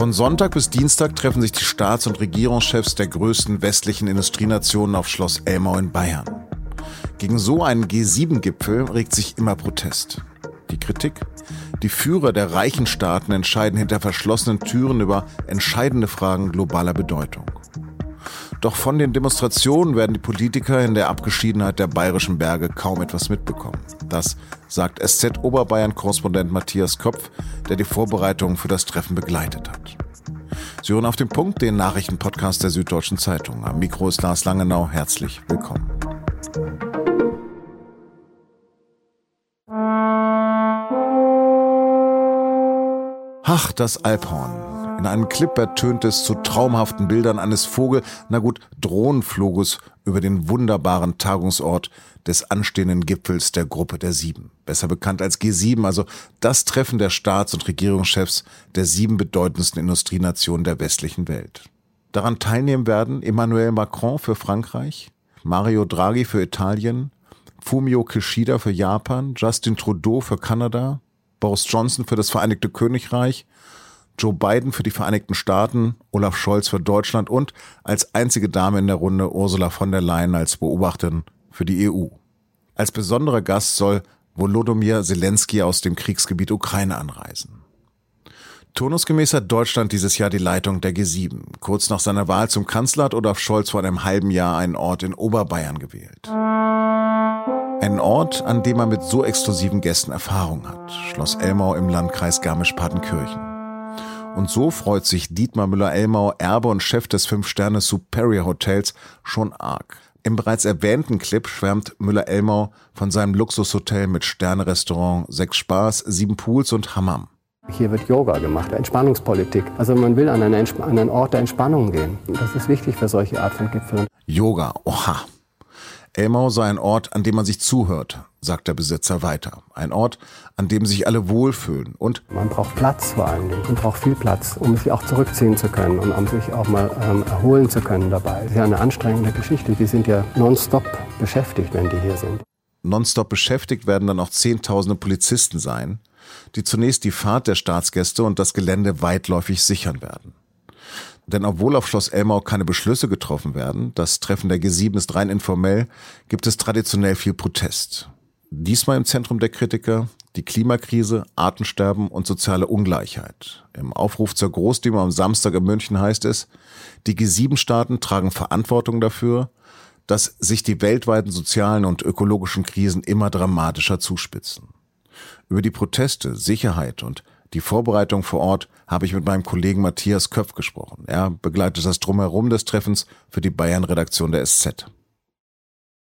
Von Sonntag bis Dienstag treffen sich die Staats- und Regierungschefs der größten westlichen Industrienationen auf Schloss Elmau in Bayern. Gegen so einen G7-Gipfel regt sich immer Protest. Die Kritik? Die Führer der reichen Staaten entscheiden hinter verschlossenen Türen über entscheidende Fragen globaler Bedeutung. Doch von den Demonstrationen werden die Politiker in der Abgeschiedenheit der bayerischen Berge kaum etwas mitbekommen. Das sagt SZ-Oberbayern-Korrespondent Matthias Kopf, der die Vorbereitungen für das Treffen begleitet hat. Sie hören auf den Punkt den Nachrichtenpodcast der Süddeutschen Zeitung. Am Mikro ist Lars Langenau. Herzlich willkommen. Ach, das Alphorn. In einem Clip ertönt es zu traumhaften Bildern eines Vogel, na gut, Drohnenfluges über den wunderbaren Tagungsort des anstehenden Gipfels der Gruppe der Sieben. Besser bekannt als G7, also das Treffen der Staats- und Regierungschefs der sieben bedeutendsten Industrienationen der westlichen Welt. Daran teilnehmen werden Emmanuel Macron für Frankreich, Mario Draghi für Italien, Fumio Kishida für Japan, Justin Trudeau für Kanada, Boris Johnson für das Vereinigte Königreich Joe Biden für die Vereinigten Staaten, Olaf Scholz für Deutschland und als einzige Dame in der Runde Ursula von der Leyen als Beobachterin für die EU. Als besonderer Gast soll Volodymyr Zelensky aus dem Kriegsgebiet Ukraine anreisen. Turnusgemäß hat Deutschland dieses Jahr die Leitung der G7. Kurz nach seiner Wahl zum Kanzler hat Olaf Scholz vor einem halben Jahr einen Ort in Oberbayern gewählt. Einen Ort, an dem er mit so exklusiven Gästen Erfahrung hat. Schloss Elmau im Landkreis Garmisch-Partenkirchen. Und so freut sich Dietmar Müller-Elmau, Erbe und Chef des Fünf-Sterne Superior Hotels, schon arg. Im bereits erwähnten Clip schwärmt Müller-Elmau von seinem Luxushotel mit Sternerestaurant, sechs Spaß, sieben Pools und Hammam. Hier wird Yoga gemacht, Entspannungspolitik. Also man will an einen, an einen Ort der Entspannung gehen. Das ist wichtig für solche Art von Gipfeln. Yoga, oha. Elmau sei ein Ort, an dem man sich zuhört, sagt der Besitzer weiter. Ein Ort, an dem sich alle wohlfühlen und man braucht Platz vor allen Dingen. Man braucht viel Platz, um sich auch zurückziehen zu können und um sich auch mal ähm, erholen zu können dabei. Das ist ja eine anstrengende Geschichte. Die sind ja nonstop beschäftigt, wenn die hier sind. Nonstop beschäftigt werden dann auch Zehntausende Polizisten sein, die zunächst die Fahrt der Staatsgäste und das Gelände weitläufig sichern werden. Denn obwohl auf Schloss Elmau keine Beschlüsse getroffen werden, das Treffen der G7 ist rein informell, gibt es traditionell viel Protest. Diesmal im Zentrum der Kritiker die Klimakrise, Artensterben und soziale Ungleichheit. Im Aufruf zur Großdemo am Samstag in München heißt es, die G7-Staaten tragen Verantwortung dafür, dass sich die weltweiten sozialen und ökologischen Krisen immer dramatischer zuspitzen. Über die Proteste, Sicherheit und die Vorbereitung vor Ort habe ich mit meinem Kollegen Matthias Köpf gesprochen. Er begleitet das Drumherum des Treffens für die Bayern-Redaktion der SZ.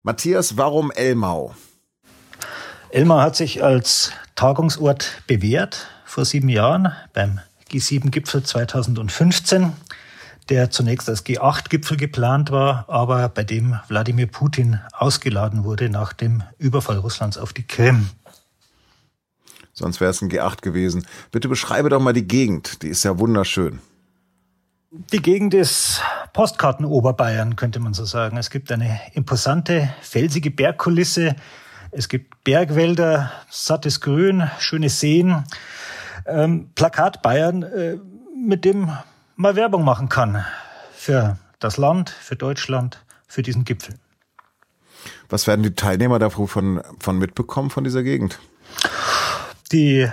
Matthias, warum Elmau? Elmau hat sich als Tagungsort bewährt vor sieben Jahren beim G7-Gipfel 2015, der zunächst als G8-Gipfel geplant war, aber bei dem Wladimir Putin ausgeladen wurde nach dem Überfall Russlands auf die Krim. Sonst wäre es ein G8 gewesen. Bitte beschreibe doch mal die Gegend. Die ist ja wunderschön. Die Gegend ist Postkarten-Oberbayern, könnte man so sagen. Es gibt eine imposante, felsige Bergkulisse. Es gibt Bergwälder, sattes Grün, schöne Seen. Ähm, Plakat Bayern, äh, mit dem man Werbung machen kann für das Land, für Deutschland, für diesen Gipfel. Was werden die Teilnehmer davon von mitbekommen von dieser Gegend? Die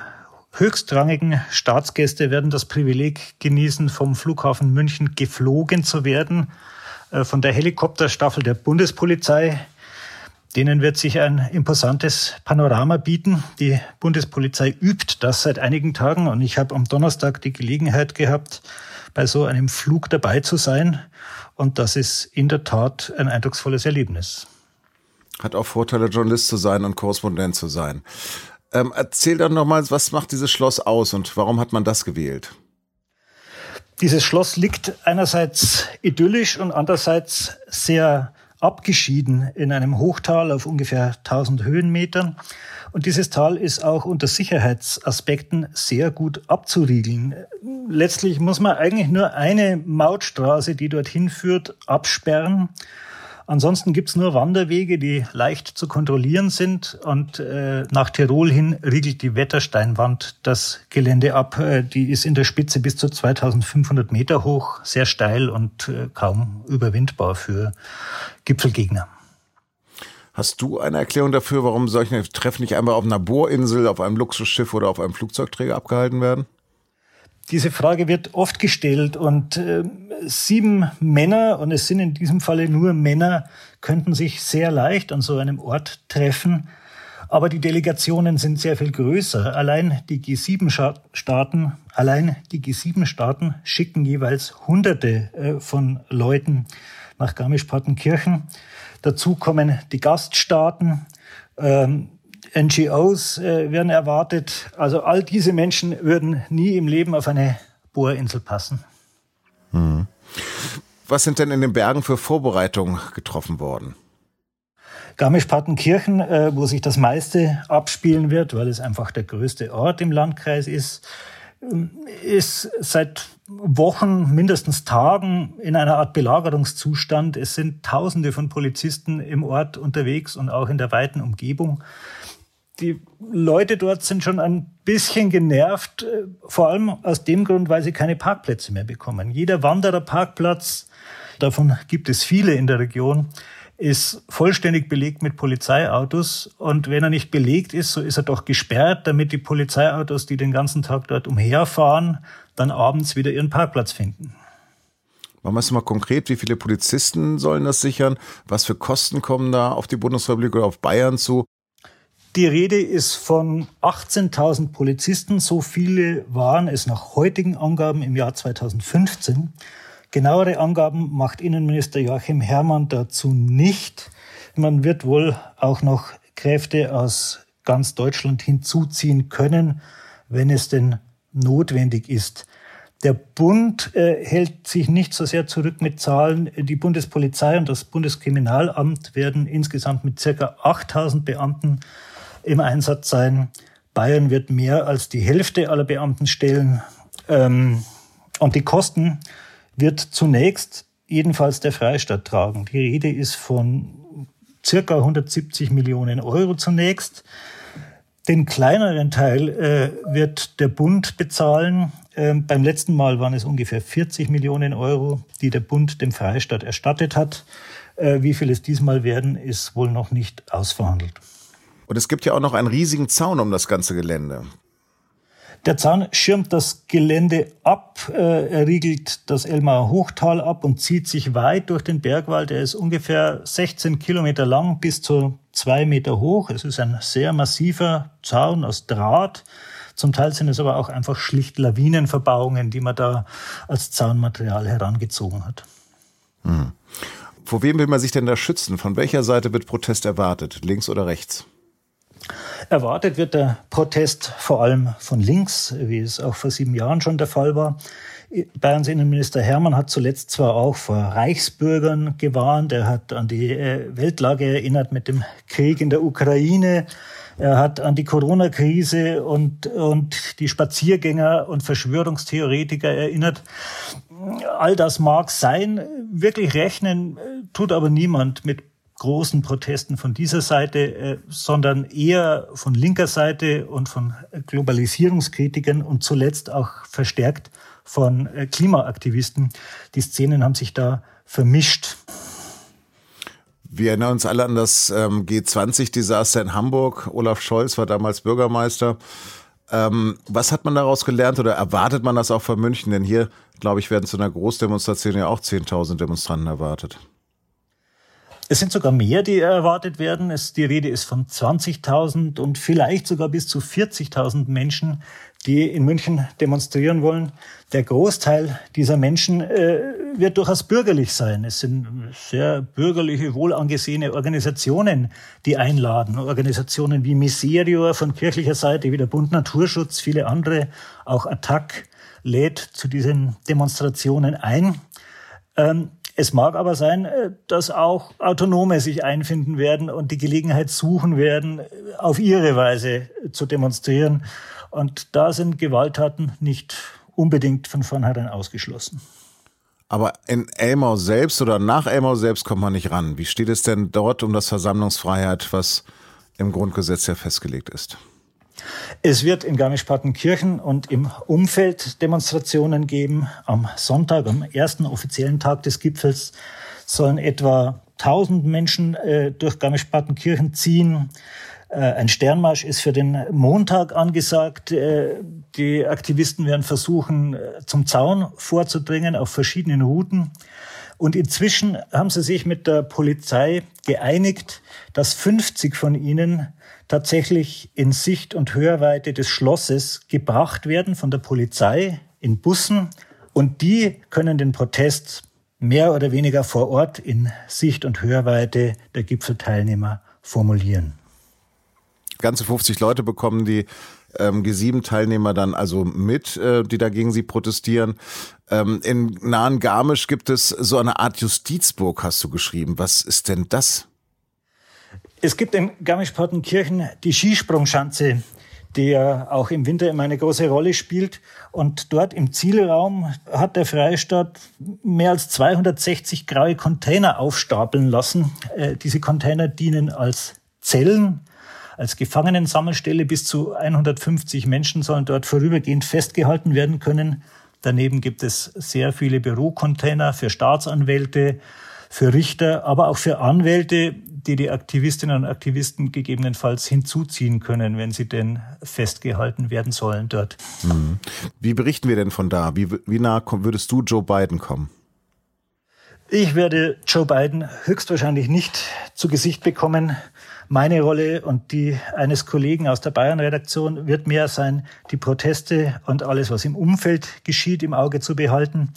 höchstrangigen Staatsgäste werden das Privileg genießen, vom Flughafen München geflogen zu werden, äh, von der Helikopterstaffel der Bundespolizei. Denen wird sich ein imposantes Panorama bieten. Die Bundespolizei übt das seit einigen Tagen und ich habe am Donnerstag die Gelegenheit gehabt, bei so einem Flug dabei zu sein. Und das ist in der Tat ein eindrucksvolles Erlebnis. Hat auch Vorteile, Journalist zu sein und Korrespondent zu sein. Ähm, erzähl dann nochmal, was macht dieses Schloss aus und warum hat man das gewählt? Dieses Schloss liegt einerseits idyllisch und andererseits sehr abgeschieden in einem Hochtal auf ungefähr 1000 Höhenmetern. Und dieses Tal ist auch unter Sicherheitsaspekten sehr gut abzuriegeln. Letztlich muss man eigentlich nur eine Mautstraße, die dorthin führt, absperren. Ansonsten gibt's nur Wanderwege, die leicht zu kontrollieren sind. Und äh, nach Tirol hin riegelt die Wettersteinwand das Gelände ab. Äh, die ist in der Spitze bis zu 2500 Meter hoch, sehr steil und äh, kaum überwindbar für Gipfelgegner. Hast du eine Erklärung dafür, warum solche Treffen nicht einmal auf einer Bohrinsel, auf einem Luxusschiff oder auf einem Flugzeugträger abgehalten werden? Diese Frage wird oft gestellt und äh, sieben Männer, und es sind in diesem Falle nur Männer, könnten sich sehr leicht an so einem Ort treffen. Aber die Delegationen sind sehr viel größer. Allein die G7-Staaten, allein die G7-Staaten schicken jeweils Hunderte äh, von Leuten nach Garmisch-Partenkirchen. Dazu kommen die Gaststaaten, ähm, NGOs äh, werden erwartet. Also all diese Menschen würden nie im Leben auf eine Bohrinsel passen. Hm. Was sind denn in den Bergen für Vorbereitungen getroffen worden? Garmisch-Partenkirchen, äh, wo sich das meiste abspielen wird, weil es einfach der größte Ort im Landkreis ist, ähm, ist seit Wochen, mindestens Tagen in einer Art Belagerungszustand. Es sind Tausende von Polizisten im Ort unterwegs und auch in der weiten Umgebung. Die Leute dort sind schon ein bisschen genervt, äh, vor allem aus dem Grund, weil sie keine Parkplätze mehr bekommen. Jeder Wandererparkplatz, davon gibt es viele in der Region, ist vollständig belegt mit Polizeiautos. Und wenn er nicht belegt ist, so ist er doch gesperrt, damit die Polizeiautos, die den ganzen Tag dort umherfahren, dann abends wieder ihren Parkplatz finden. Machen wir es mal konkret. Wie viele Polizisten sollen das sichern? Was für Kosten kommen da auf die Bundesrepublik oder auf Bayern zu? Die Rede ist von 18.000 Polizisten. So viele waren es nach heutigen Angaben im Jahr 2015. Genauere Angaben macht Innenminister Joachim Herrmann dazu nicht. Man wird wohl auch noch Kräfte aus ganz Deutschland hinzuziehen können, wenn es denn notwendig ist. Der Bund äh, hält sich nicht so sehr zurück mit Zahlen. Die Bundespolizei und das Bundeskriminalamt werden insgesamt mit circa 8000 Beamten im Einsatz sein. Bayern wird mehr als die Hälfte aller Beamten stellen. Ähm, und die Kosten wird zunächst jedenfalls der Freistaat tragen. Die Rede ist von circa 170 Millionen Euro zunächst. Den kleineren Teil äh, wird der Bund bezahlen. Ähm, beim letzten Mal waren es ungefähr 40 Millionen Euro, die der Bund dem Freistaat erstattet hat. Äh, wie viel es diesmal werden, ist wohl noch nicht ausverhandelt. Und es gibt ja auch noch einen riesigen Zaun um das ganze Gelände. Der Zaun schirmt das Gelände ab, äh, er riegelt das Elmar Hochtal ab und zieht sich weit durch den Bergwald. Er ist ungefähr 16 Kilometer lang bis zu zwei Meter hoch. Es ist ein sehr massiver Zaun aus Draht. Zum Teil sind es aber auch einfach schlicht Lawinenverbauungen, die man da als Zaunmaterial herangezogen hat. Hm. Vor wem will man sich denn da schützen? Von welcher Seite wird Protest erwartet? Links oder rechts? Erwartet wird der Protest vor allem von links, wie es auch vor sieben Jahren schon der Fall war. Bayerns Innenminister Hermann hat zuletzt zwar auch vor Reichsbürgern gewarnt, er hat an die äh, Weltlage erinnert mit dem Krieg in der Ukraine, er hat an die Corona-Krise und, und die Spaziergänger und Verschwörungstheoretiker erinnert. All das mag sein, wirklich rechnen äh, tut aber niemand mit großen Protesten von dieser Seite, äh, sondern eher von linker Seite und von Globalisierungskritikern und zuletzt auch verstärkt von äh, Klimaaktivisten. Die Szenen haben sich da vermischt. Wir erinnern uns alle an das ähm, G20-Desaster in Hamburg. Olaf Scholz war damals Bürgermeister. Ähm, was hat man daraus gelernt oder erwartet man das auch von München? Denn hier, glaube ich, werden zu einer Großdemonstration ja auch 10.000 Demonstranten erwartet. Es sind sogar mehr, die erwartet werden. Es, die Rede ist von 20.000 und vielleicht sogar bis zu 40.000 Menschen, die in München demonstrieren wollen. Der Großteil dieser Menschen äh, wird durchaus bürgerlich sein. Es sind sehr bürgerliche, wohlangesehene Organisationen, die einladen. Organisationen wie Miserior von kirchlicher Seite, wie der Bund Naturschutz, viele andere, auch Attac lädt zu diesen Demonstrationen ein. Ähm, es mag aber sein, äh, dass auch Autonome sich einfinden werden und die Gelegenheit suchen werden, auf ihre Weise zu demonstrieren. Und da sind Gewalttaten nicht unbedingt von vornherein ausgeschlossen. Aber in Elmau selbst oder nach Elmau selbst kommt man nicht ran. Wie steht es denn dort um das Versammlungsfreiheit, was im Grundgesetz ja festgelegt ist? Es wird in Garmisch-Partenkirchen und im Umfeld Demonstrationen geben. Am Sonntag, am ersten offiziellen Tag des Gipfels, sollen etwa 1000 Menschen äh, durch Garmisch-Partenkirchen ziehen. Äh, ein Sternmarsch ist für den Montag angesagt. Äh, die Aktivisten werden versuchen, äh, zum Zaun vorzudringen auf verschiedenen Routen. Und inzwischen haben sie sich mit der Polizei geeinigt, dass 50 von ihnen tatsächlich in Sicht und Hörweite des Schlosses gebracht werden von der Polizei in Bussen. Und die können den Protest mehr oder weniger vor Ort in Sicht und Hörweite der Gipfelteilnehmer formulieren. Ganze 50 Leute bekommen die ähm, G7-Teilnehmer dann also mit, äh, die dagegen sie protestieren. Ähm, in nahen Garmisch gibt es so eine Art Justizburg, hast du geschrieben. Was ist denn das? Es gibt in Garmisch-Partenkirchen die Skisprungschanze, die ja auch im Winter immer eine große Rolle spielt. Und dort im Zielraum hat der Freistaat mehr als 260 graue Container aufstapeln lassen. Äh, diese Container dienen als Zellen, als Gefangenensammelstelle. Bis zu 150 Menschen sollen dort vorübergehend festgehalten werden können. Daneben gibt es sehr viele Bürocontainer für Staatsanwälte, für Richter, aber auch für Anwälte, die die Aktivistinnen und Aktivisten gegebenenfalls hinzuziehen können, wenn sie denn festgehalten werden sollen dort. Mhm. Wie berichten wir denn von da? Wie, wie nah würdest du Joe Biden kommen? Ich werde Joe Biden höchstwahrscheinlich nicht zu Gesicht bekommen. Meine Rolle und die eines Kollegen aus der Bayern-Redaktion wird mehr sein, die Proteste und alles, was im Umfeld geschieht, im Auge zu behalten.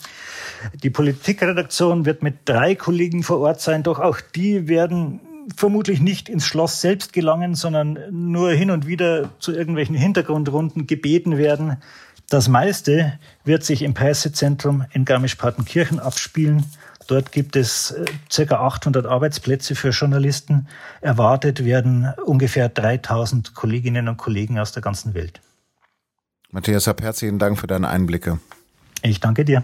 Die Politikredaktion wird mit drei Kollegen vor Ort sein, doch auch die werden vermutlich nicht ins Schloss selbst gelangen, sondern nur hin und wieder zu irgendwelchen Hintergrundrunden gebeten werden. Das meiste wird sich im Pressezentrum in Garmisch-Partenkirchen abspielen Dort gibt es äh, circa 800 Arbeitsplätze für Journalisten. Erwartet werden ungefähr 3000 Kolleginnen und Kollegen aus der ganzen Welt. Matthias, herzlichen Dank für deine Einblicke. Ich danke dir.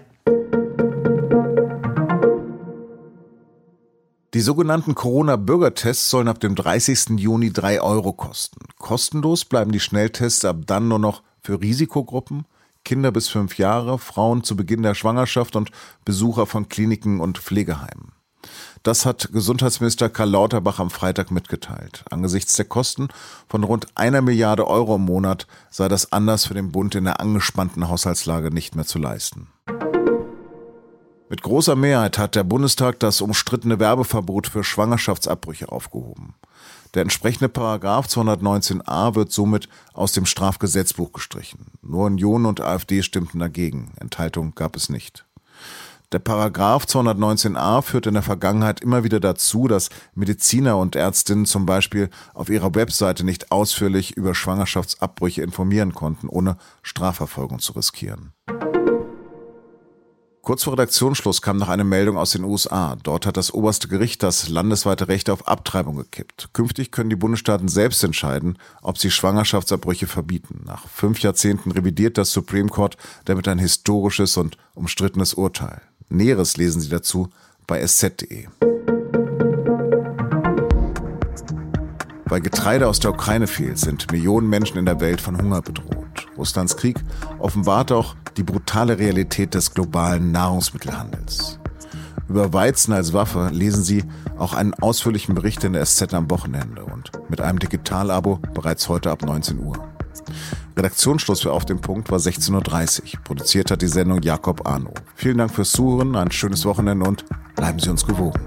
Die sogenannten Corona-Bürgertests sollen ab dem 30. Juni drei Euro kosten. Kostenlos bleiben die Schnelltests ab dann nur noch für Risikogruppen, Kinder bis fünf Jahre, Frauen zu Beginn der Schwangerschaft und Besucher von Kliniken und Pflegeheimen. Das hat Gesundheitsminister Karl Lauterbach am Freitag mitgeteilt. Angesichts der Kosten von rund einer Milliarde Euro im Monat sei das anders für den Bund in der angespannten Haushaltslage nicht mehr zu leisten. Mit großer Mehrheit hat der Bundestag das umstrittene Werbeverbot für Schwangerschaftsabbrüche aufgehoben. Der entsprechende Paragraph 219a wird somit aus dem Strafgesetzbuch gestrichen. Nur Union und AfD stimmten dagegen. Enthaltung gab es nicht. Der Paragraph 219a führt in der Vergangenheit immer wieder dazu, dass Mediziner und Ärztinnen zum Beispiel auf ihrer Webseite nicht ausführlich über Schwangerschaftsabbrüche informieren konnten, ohne Strafverfolgung zu riskieren. Kurz vor Redaktionsschluss kam noch eine Meldung aus den USA. Dort hat das oberste Gericht das landesweite Recht auf Abtreibung gekippt. Künftig können die Bundesstaaten selbst entscheiden, ob sie Schwangerschaftsabbrüche verbieten. Nach fünf Jahrzehnten revidiert das Supreme Court damit ein historisches und umstrittenes Urteil. Näheres lesen Sie dazu bei sz.de. Weil Getreide aus der Ukraine fehlt, sind Millionen Menschen in der Welt von Hunger bedroht. Russlands Krieg offenbart auch die brutale Realität des globalen Nahrungsmittelhandels. Über Weizen als Waffe lesen Sie auch einen ausführlichen Bericht in der SZ am Wochenende und mit einem Digitalabo bereits heute ab 19 Uhr. Redaktionsschluss für Auf dem Punkt war 16.30 Uhr. Produziert hat die Sendung Jakob Arno. Vielen Dank fürs Zuhören, ein schönes Wochenende und bleiben Sie uns gewogen.